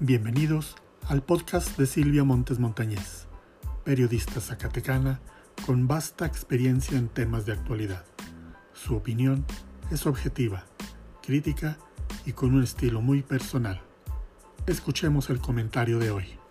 Bienvenidos al podcast de Silvia Montes Montañez, periodista zacatecana con vasta experiencia en temas de actualidad. Su opinión es objetiva, crítica y con un estilo muy personal. Escuchemos el comentario de hoy.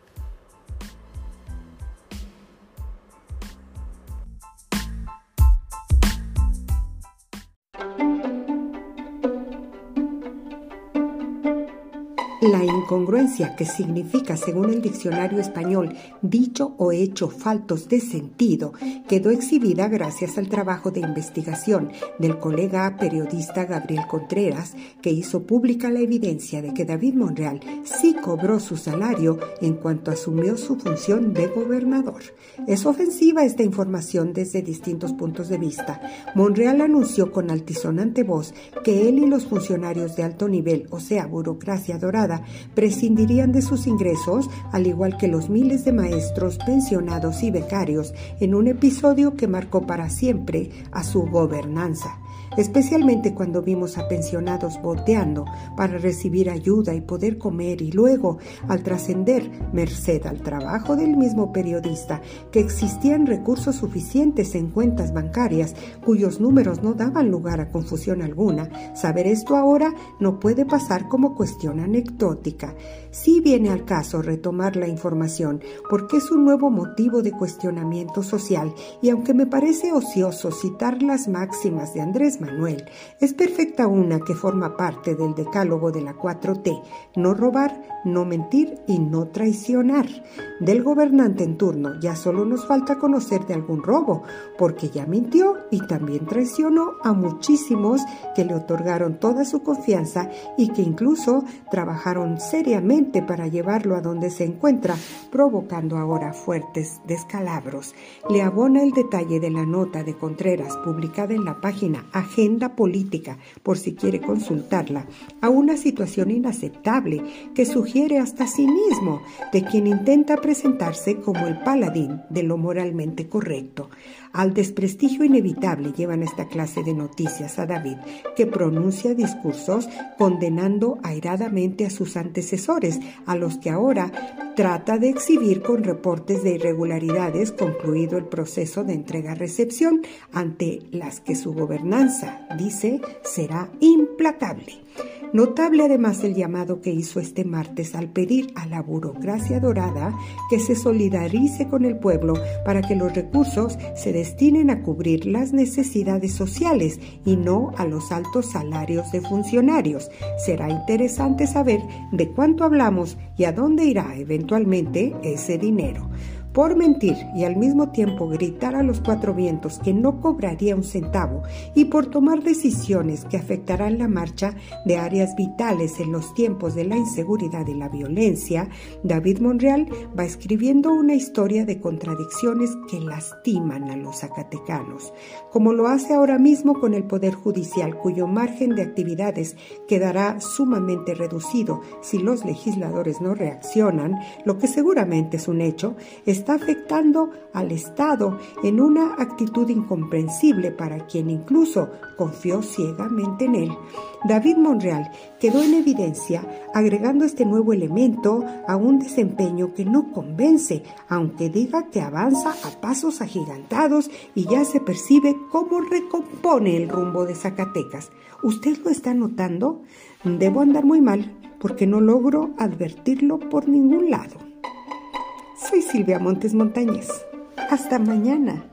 La incongruencia, que significa, según el diccionario español, dicho o hecho faltos de sentido, quedó exhibida gracias al trabajo de investigación del colega periodista Gabriel Contreras, que hizo pública la evidencia de que David Monreal sí cobró su salario en cuanto asumió su función de gobernador. Es ofensiva esta información desde distintos puntos de vista. Monreal anunció con altisonante voz que él y los funcionarios de alto nivel, o sea, burocracia dorada, prescindirían de sus ingresos, al igual que los miles de maestros, pensionados y becarios, en un episodio que marcó para siempre a su gobernanza especialmente cuando vimos a pensionados boteando para recibir ayuda y poder comer y luego, al trascender, merced al trabajo del mismo periodista, que existían recursos suficientes en cuentas bancarias cuyos números no daban lugar a confusión alguna, saber esto ahora no puede pasar como cuestión anecdótica. Sí viene al caso retomar la información porque es un nuevo motivo de cuestionamiento social y aunque me parece ocioso citar las máximas de Andrés Manuel, es perfecta una que forma parte del decálogo de la 4T, no robar, no mentir y no traicionar. Del gobernante en turno ya solo nos falta conocer de algún robo, porque ya mintió y también traicionó a muchísimos que le otorgaron toda su confianza y que incluso trabajaron seriamente para llevarlo a donde se encuentra, provocando ahora fuertes descalabros. Le abona el detalle de la nota de Contreras publicada en la página Agenda Política, por si quiere consultarla, a una situación inaceptable que sugiere hasta cinismo de quien intenta presentarse como el paladín de lo moralmente correcto. Al desprestigio inevitable llevan esta clase de noticias a David, que pronuncia discursos condenando airadamente a sus antecesores, a los que ahora trata de exhibir con reportes de irregularidades concluido el proceso de entrega-recepción, ante las que su gobernanza, dice, será implacable. Notable además el llamado que hizo este martes al pedir a la burocracia dorada que se solidarice con el pueblo para que los recursos se destinen a cubrir las necesidades sociales y no a los altos salarios de funcionarios. Será interesante saber de cuánto hablamos y a dónde irá eventualmente ese dinero por mentir y al mismo tiempo gritar a los cuatro vientos que no cobraría un centavo y por tomar decisiones que afectarán la marcha de áreas vitales en los tiempos de la inseguridad y la violencia, David Monreal va escribiendo una historia de contradicciones que lastiman a los zacatecanos, como lo hace ahora mismo con el Poder Judicial, cuyo margen de actividades quedará sumamente reducido si los legisladores no reaccionan, lo que seguramente es un hecho, está afectando al Estado en una actitud incomprensible para quien incluso confió ciegamente en él. David Monreal quedó en evidencia agregando este nuevo elemento a un desempeño que no convence, aunque diga que avanza a pasos agigantados y ya se percibe cómo recompone el rumbo de Zacatecas. ¿Usted lo está notando? Debo andar muy mal porque no logro advertirlo por ningún lado. Soy Silvia Montes Montañez. Hasta mañana.